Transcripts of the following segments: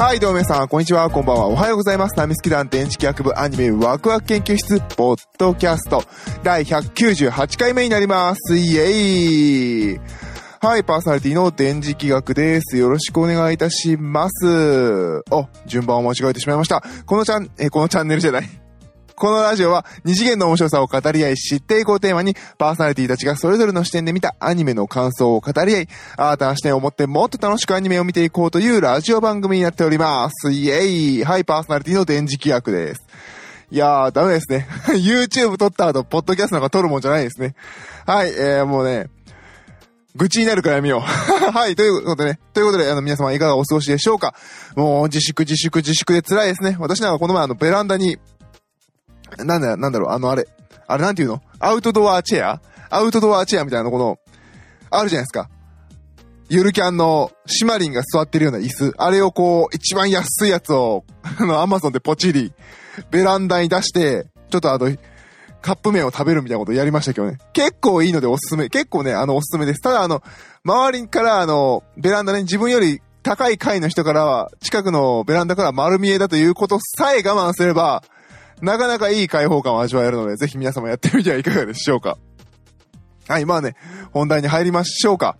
はい、どうも皆さん、こんにちは、こんばんは、おはようございます。ナミスキ団電磁気学部アニメワクワク研究室、ポッドキャスト、第198回目になります。イエーイはい、パーソナリティの電磁気学です。よろしくお願いいたします。お、順番を間違えてしまいました。このチャン、え、このチャンネルじゃない。このラジオは二次元の面白さを語り合い知っていこうテーマにパーソナリティたちがそれぞれの視点で見たアニメの感想を語り合い、新たな視点を持ってもっと楽しくアニメを見ていこうというラジオ番組になっております。イエイはい、パーソナリティの電磁気役です。いやー、ダメですね。YouTube 撮った後、ポッドキャストなんか撮るもんじゃないですね。はい、えー、もうね、愚痴になるからやめよう。はい、ということでね。ということで、あの、皆様いかがお過ごしでしょうかもう、自粛自粛自粛で辛いですね。私なんかこの前あの、ベランダに、なんだ、なんだろう、あの、あれ。あれなんていうの？アウトドアチェアアウトドアチェアみたいな、この、あるじゃないですか。ゆるキャンのシマリンが座ってるような椅子。あれをこう、一番安いやつを、あの、アマゾンでポチリ、ベランダに出して、ちょっとあの、カップ麺を食べるみたいなことやりましたけどね。結構いいのでおすすめ。結構ね、あの、おすすめです。ただあの、周りからあの、ベランダに自分より高い階の人からは、近くのベランダから丸見えだということさえ我慢すれば、なかなかいい開放感を味わえるので、ぜひ皆様やってみてはいかがでしょうか。はい、まあね、本題に入りましょうか。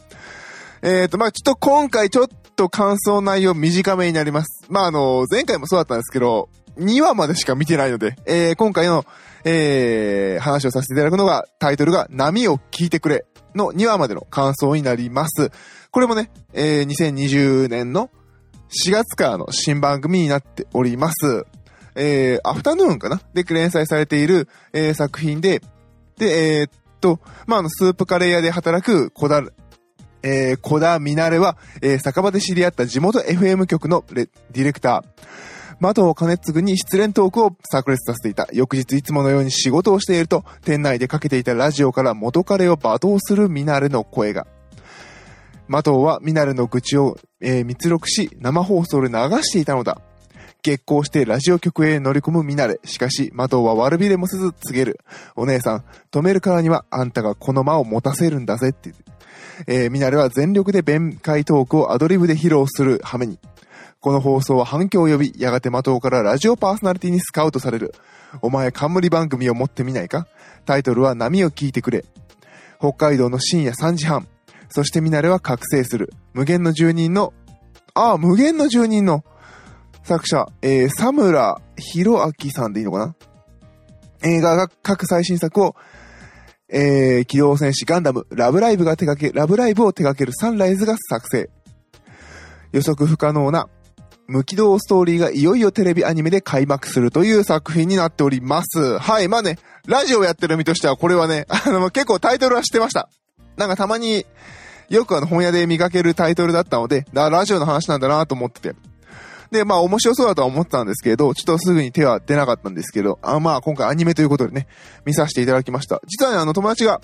えっ、ー、と、まあちょっと今回ちょっと感想内容短めになります。まああの、前回もそうだったんですけど、2話までしか見てないので、えー、今回の、えー、話をさせていただくのが、タイトルが波を聞いてくれの2話までの感想になります。これもね、えー、2020年の4月からの新番組になっております。えー、アフタヌーンかな？で連載されている、えー、作品で、で、えー、っと、まあ、あの、スープカレー屋で働く小田、えー、小田みなれは、えー、酒場で知り合った地元 FM 局のレディレクター、的を金継ぐに失恋トークを炸裂させていた。翌日いつものように仕事をしていると、店内でかけていたラジオから元彼を罵倒するミナレの声が。的はミナレの愚痴を、えー、密録し、生放送で流していたのだ。激高してラジオ局へ乗り込むミナレ。しかし、的は悪びれもせず告げる。お姉さん、止めるからにはあんたがこの間を持たせるんだぜって。えー、ミナレは全力で弁解トークをアドリブで披露する羽目に。この放送は反響を呼び、やがて的からラジオパーソナリティにスカウトされる。お前冠番組を持ってみないか？タイトルは波を聞いてくれ。北海道の深夜3時半。そしてミナレは覚醒する。無限の住人の、ああ、無限の住人の作者、えー、佐村博明さんでいいのかな？映画が各最新作を、えー、機動戦士ガンダム、ラブライブが手掛け、ラブライブを手掛けるサンライズが作成。予測不可能な無軌道ストーリーがいよいよテレビアニメで開幕するという作品になっております。はい、まあね、ラジオやってる身としてはこれはね、あの、結構タイトルは知ってました。なんかたまによくあの本屋で見かけるタイトルだったので、ラジオの話なんだなと思ってて。で、まあ面白そうだとは思ったんですけど、ちょっとすぐに手は出なかったんですけど、あまあ今回アニメということでね、見させていただきました。実はね、あの友達が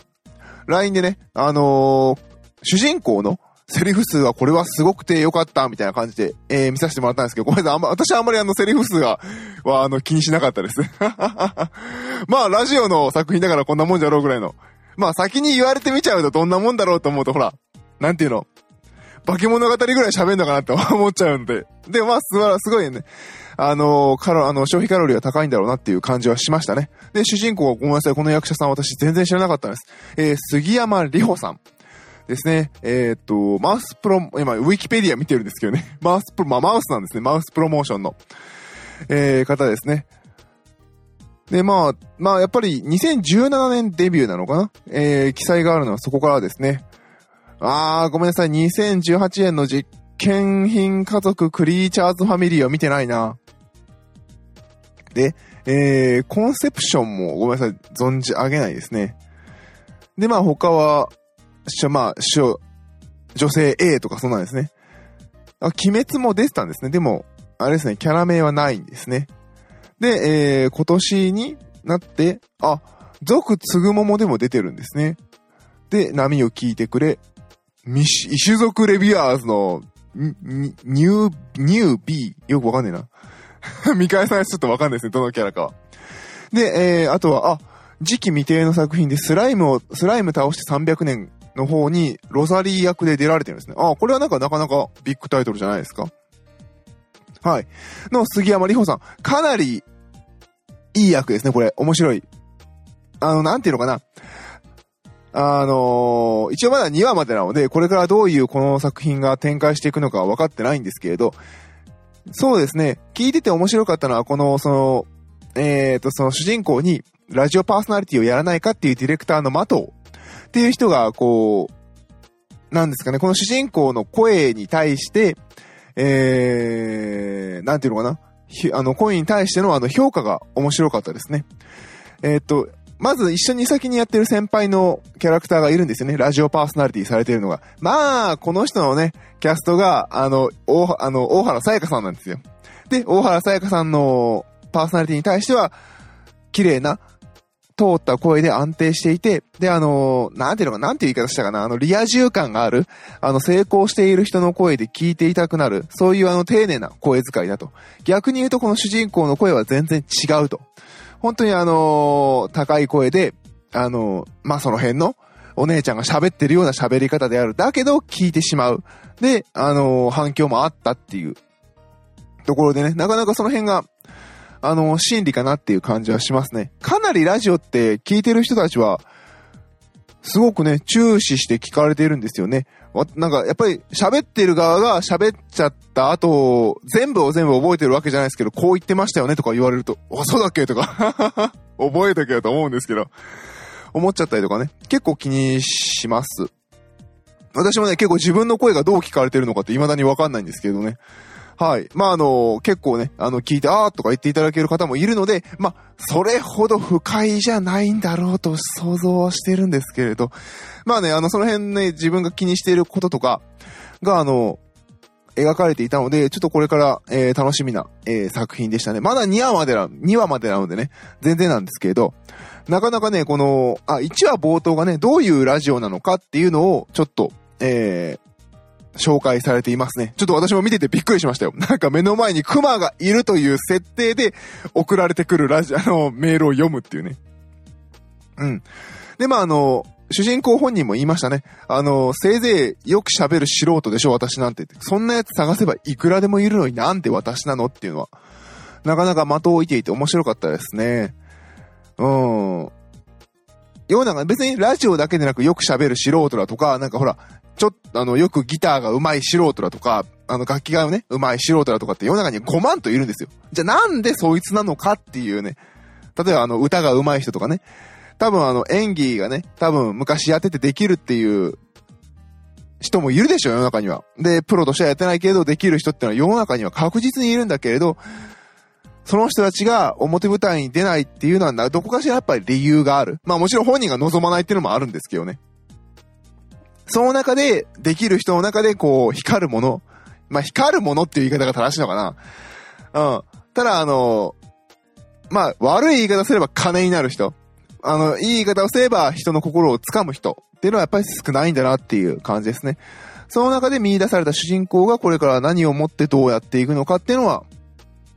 LINE でね、あのー、主人公のセリフ数はこれはすごくてよかったみたいな感じで、えー、見させてもらったんですけど、ごめんなさい、あんま、私はあんまりあのセリフ数が、はあの気にしなかったです。まあラジオの作品だからこんなもんじゃろうぐらいの。まあ先に言われてみちゃうとどんなもんだろうと思うと、ほら、なんていうの、化け物語ぐらい喋んのかなって思っちゃうんで。で、まあ、すばら、すごいね。あの、カロ、あの、消費カロリーが高いんだろうなっていう感じはしましたね。で、主人公はごめんなさい、この役者さん私全然知らなかったんです。えー、杉山里穂さん。ですね。えー、っと、マウスプロ、今、ウィキペディア見てるんですけどね。マウスプロ、まあ、マウスなんですね。マウスプロモーションの、えー、方ですね。で、まあ、まあ、やっぱり2017年デビューなのかな？えー、記載があるのはそこからですね。あー、ごめんなさい。2018年の実験品家族クリーチャーズファミリーは見てないな。で、えー、コンセプションもごめんなさい。存じ上げないですね。で、まあ他は、しょ、まあ、しょ、女性 A とかそうなんですね。あ、鬼滅も出てたんですね。でも、あれですね、キャラ名はないんですね。で、えー、今年になって、あ、続つぐももでも出てるんですね。で、波を聞いてくれ、種族レビュアーズの、ニュー、ニュー B。よくわかんねえな。見返さないとちょっとわかんないですね、どのキャラかは。で、えー、あとは、あ、時期未定の作品でスライムを、スライム倒して300年の方にロザリー役で出られてるんですね。あ、これはなんかなかなかビッグタイトルじゃないですか。はい。の杉山里穂さん。かなりいい役ですね、これ。面白い。あの、なんていうのかな。あのー、一応まだ2話までなので、これからどういうこの作品が展開していくのかは分かってないんですけれど、そうですね、聞いてて面白かったのは、この、その、えっ、ー、と、その主人公に、ラジオパーソナリティをやらないかっていうディレクターの的を、っていう人が、こう、なんですかね、この主人公の声に対して、えー、なんていうのかな、あの、声に対してのあの評価が面白かったですね。えっ、ー、と、まず一緒に先にやってる先輩のキャラクターがいるんですよね。ラジオパーソナリティされてるのが。まあ、この人のね、キャストが、あの、大、あの、大原さやかさんなんですよ。で、大原さやかさんのパーソナリティに対しては、綺麗な、通った声で安定していて、で、あの、なんていうのか、なんていう言い方したかな、あの、リア充感がある、あの、成功している人の声で聞いていたくなる、そういうあの、丁寧な声遣いだと。逆に言うと、この主人公の声は全然違うと。本当にあのー、高い声で、あのー、まあ、その辺の、お姉ちゃんが喋ってるような喋り方である。だけど、聞いてしまう。で、あのー、反響もあったっていうところでね、なかなかその辺が、あの真理かなっていう感じはしますね。かなりラジオって聞いてる人たちは、すごくね、注視して聞かれてるんですよね。なんか、やっぱり喋ってる側が喋っちゃった後、全部を全部覚えてるわけじゃないですけど、こう言ってましたよねとか言われると、あ、そうだっけとか 覚えとけよと思うんですけど、思っちゃったりとかね、結構気にします。私もね、結構自分の声がどう聞かれてるのかって未だにわかんないんですけどね。はい。まあ、あの、結構ね、あの、聞いて、あーとか言っていただける方もいるので、まあ、それほど不快じゃないんだろうと想像はしてるんですけれど、まあね、あの、その辺ね、自分が気にしていることとかが、あの、描かれていたので、ちょっとこれから、えー、楽しみな、えー、作品でしたね。まだ2話までな、2話までなのでね、全然なんですけれど、なかなかね、この、あ、1話冒頭がね、どういうラジオなのかっていうのを、ちょっと、えー、紹介されていますね。ちょっと私も見ててびっくりしましたよ。なんか目の前にクマがいるという設定で送られてくるラジ、あの、メールを読むっていうね。うん。で、まあ、あの、主人公本人も言いましたね。あの、せいぜいよく喋る素人でしょ、私なんて。そんなやつ探せばいくらでもいるのになんで私なのっていうのは、なかなか的を置いていて面白かったですね。うん。ような別にラジオだけでなくよく喋る素人だとか、なんかほら、ちょっと、あの、よくギターが上手い素人だとか、あの、楽器がね、上手い素人だとかって世の中に5万といるんですよ。じゃあなんでそいつなのかっていうね。例えばあの、歌が上手い人とかね。多分あの、演技がね、多分昔やっててできるっていう人もいるでしょ、世の中には。で、プロとしてはやってないけど、できる人ってのは世の中には確実にいるんだけれど、その人たちが表舞台に出ないっていうのは、どこかしらやっぱり理由がある。まあもちろん本人が望まないっていうのもあるんですけどね。その中で、できる人の中で、こう、光るもの。まあ、光るものっていう言い方が正しいのかな。うん。ただ、あの、まあ、悪い言い方すれば金になる人。あの、いい言い方をすれば人の心を掴む人っていうのはやっぱり少ないんだなっていう感じですね。その中で見出された主人公がこれから何をもってどうやっていくのかっていうのは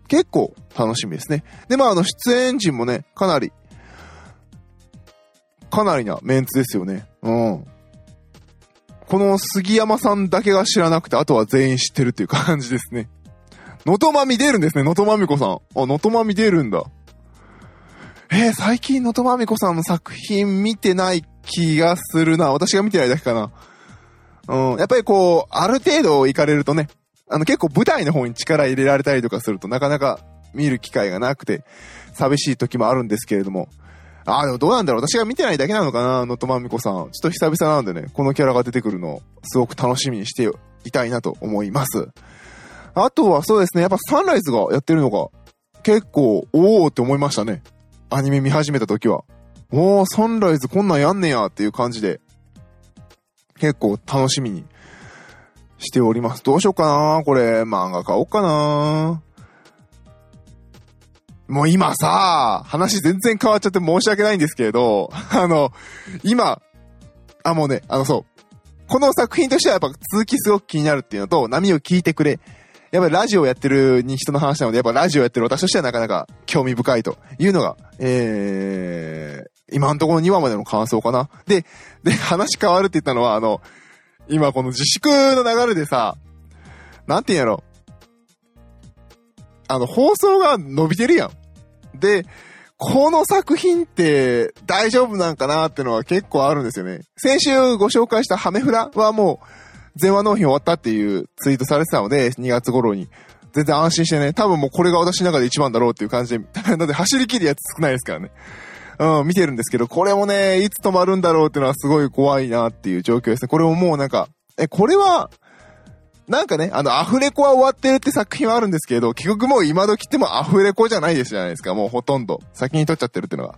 結構楽しみですね。で、まあ、あの、出演陣もね、かなり、かなりなメンツですよね。うん。この杉山さんだけが知らなくて、あとは全員知ってるっていう感じですね。のとまみ出るんですね、のとまみこさん。あ、のとまみ出るんだ。えー、最近のとまみこさんの作品見てない気がするな。私が見てないだけかな。うん、やっぱりこう、ある程度行かれるとね、あの結構舞台の方に力入れられたりとかするとなかなか見る機会がなくて、寂しい時もあるんですけれども、ああ、でもどうなんだろう。私が見てないだけなのかな、のとまみこさん。ちょっと久々なんでね、このキャラが出てくるの、すごく楽しみにしていたいなと思います。あとはそうですね、やっぱサンライズがやってるのが、結構、おーって思いましたね。アニメ見始めた時は。おー、サンライズこんなんやんねやっていう感じで、結構楽しみにしております。どうしようかなこれ、漫画買おうかなもう今さ、話全然変わっちゃって申し訳ないんですけれど、あの、今、あ、もうね、あのそう、この作品としてはやっぱ続きすごく気になるっていうのと、波を聞いてくれ。やっぱりラジオやってるに人の話なので、やっぱラジオやってる私としてはなかなか興味深いというのが、えー、今のところ2話までの感想かな。で、で、話変わるって言ったのは、あの、今この自粛の流れでさ、なんて言うんやろ。あの、放送が伸びてるやん。で、この作品って大丈夫なんかなってのは結構あるんですよね。先週ご紹介したハメフラはもう、全話納品終わったっていうツイートされてたので、2月頃に。全然安心してね、多分もうこれが私の中で一番だろうっていう感じで、だって走り切るやつ少ないですからね。うん、見てるんですけど、これもね、いつ止まるんだろうっていうのはすごい怖いなっていう状況ですね。これももうなんか、え、これは、なんかね、あの、アフレコは終わってるって作品はあるんですけど、結局もう今時ってもアフレコじゃないですじゃないですか。もうほとんど。先に撮っちゃってるっていうのが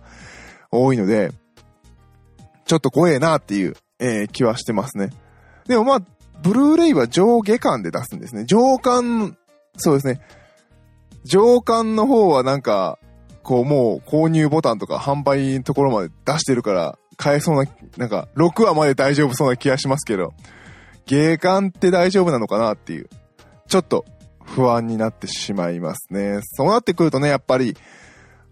多いので、ちょっと怖えなっていう、えー、気はしてますね。でもまあ、ブルーレイは上下巻で出すんですね。上巻、そうですね。上巻の方はなんか、こうもう購入ボタンとか販売のところまで出してるから買えそうな、なんか6話まで大丈夫そうな気がしますけど、芸感って大丈夫なのかなっていう、ちょっと不安になってしまいますね。そうなってくるとね、やっぱり、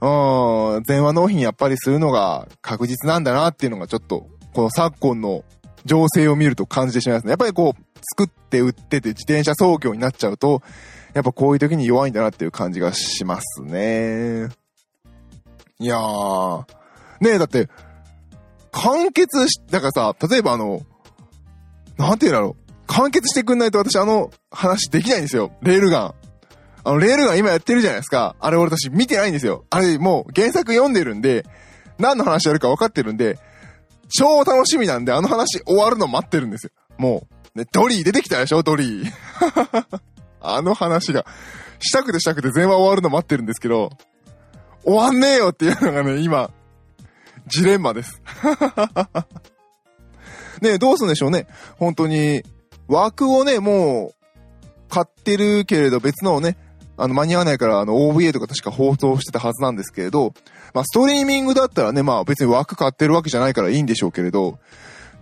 うん、電話納品やっぱりするのが確実なんだなっていうのがちょっと、この昨今の情勢を見ると感じてしまいますね。やっぱりこう、作って売ってて自転車操業になっちゃうと、やっぱこういう時に弱いんだなっていう感じがしますね。いやー。ねえ、だって、完結し、だからさ、例えばあの、なんて言うんだろう。完結してくんないと私あの話できないんですよ。レールガン。あの、レールガン今やってるじゃないですか。あれ俺私見てないんですよ。あれもう原作読んでるんで、何の話やるか分かってるんで、超楽しみなんであの話終わるの待ってるんですよ。もう。ね、ドリー出てきたでしょドリー。あの話が。したくてしたくて全話終わるの待ってるんですけど、終わんねえよっていうのがね、今、ジレンマです。ねどうすんでしょうね。本当に、枠をね、もう、買ってるけれど別のをね、あの、間に合わないから、あの、OVA とか確か放送してたはずなんですけれど、まあ、ストリーミングだったらね、まあ、別に枠買ってるわけじゃないからいいんでしょうけれど、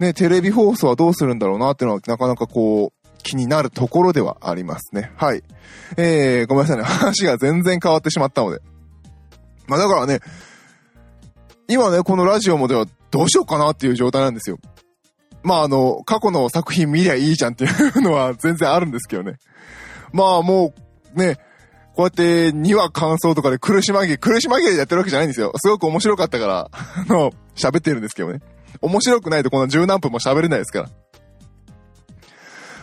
ね、テレビ放送はどうするんだろうなっていうのは、なかなかこう、気になるところではありますね。はい。えー、ごめんなさいね。話が全然変わってしまったので。まあだからね、今ね、このラジオもではどうしようかなっていう状態なんですよ。まああの、過去の作品見りゃいいじゃんっていうのは全然あるんですけどね。まあもう、ね、こうやって2話感想とかで苦し紛れ、苦し紛れでやってるわけじゃないんですよ。すごく面白かったから、あの、喋ってるんですけどね。面白くないとこの十何分も喋れないですから。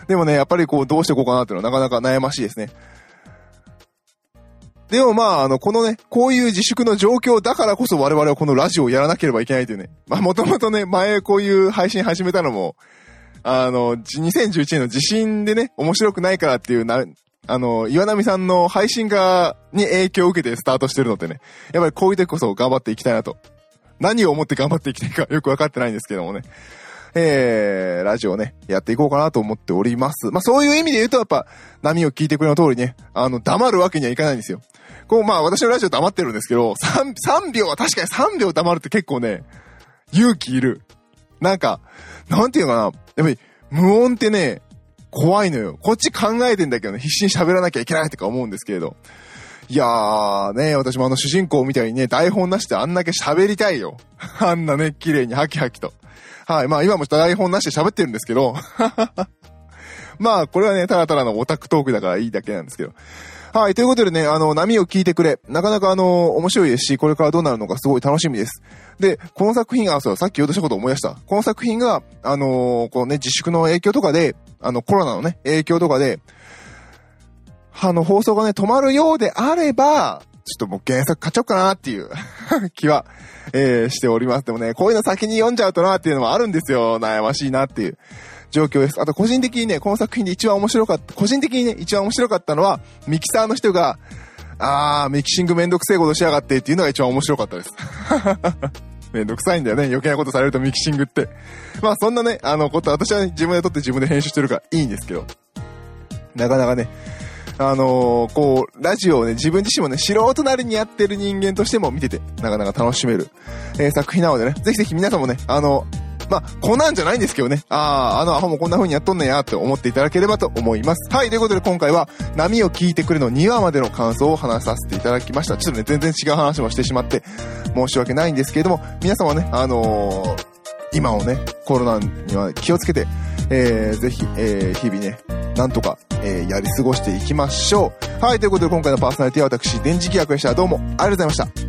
でもね、やっぱりこう、どうしていこうかなっていうのはなかなか悩ましいですね。でもまあ、あの、このね、こういう自粛の状況だからこそ我々はこのラジオをやらなければいけないというね。まあ、もともとね、前こういう配信始めたのも、あの、2011年の地震でね、面白くないからっていうな、あの、岩波さんの配信が、に影響を受けてスタートしてるのでね、やっぱりこういう時こそ頑張っていきたいなと。何を思って頑張っていきたいかよくわかってないんですけどもね。えー、ラジオね、やっていこうかなと思っております。まあ、そういう意味で言うと、やっぱ、波を聞いてくれの通りね、あの、黙るわけにはいかないんですよ。こう、まあ、私のラジオ黙ってるんですけど、3、3秒は確かに3秒黙るって結構ね、勇気いる。なんか、なんていうのかな、やっぱり、無音ってね、怖いのよ。こっち考えてんだけどね、必死に喋らなきゃいけないとか思うんですけれど。いやーね、私もあの主人公みたいにね、台本なしであんだけ喋りたいよ。あんなね、綺麗にハキハキと。はい。まあ今も台本なしで喋ってるんですけど、まあこれはね、ただただのオタクトークだからいいだけなんですけど。はい。ということでね、あの、波を聞いてくれ。なかなかあの、面白いですし、これからどうなるのかすごい楽しみです。で、この作品が、そう、さっき言おうとしたことを思い出した。この作品が、あのー、このね、自粛の影響とかで、あの、コロナのね、影響とかで、あの、放送がね、止まるようであれば、ちょっともう原作買っちゃおうかなっていう 気は、えー、しております。でもね、こういうの先に読んじゃうとなっていうのもあるんですよ。悩ましいなっていう状況です。あと個人的にね、この作品で一番面白かった、個人的にね、一番面白かったのは、ミキサーの人が、あー、ミキシングめんどくせえことしやがってっていうのが一番面白かったです。めんどくさいんだよね。余計なことされるとミキシングって。まあそんなね、あのこと私は自分で撮って自分で編集してるからいいんですけど。なかなかね、あのー、こう、ラジオをね、自分自身もね、素人なりにやってる人間としても見てて、なかなか楽しめる、えー、作品なのでね、ぜひぜひ皆さんもね、あの、まあ、こんなんじゃないんですけどね。ああ、あのアホもこんな風にやっとんねやって思っていただければと思います。はい、ということで今回は、波を聞いてくれの2話までの感想を話させていただきました。ちょっとね、全然違う話もしてしまって、申し訳ないんですけれども、皆様ね、あのー、今をね、コロナには気をつけて、えー、ぜひ、えー、日々ね、なんとか、えーやり過ごしていきましょう。はい、ということで今回のパーソナリティは私、電磁気役でした。どうもありがとうございました。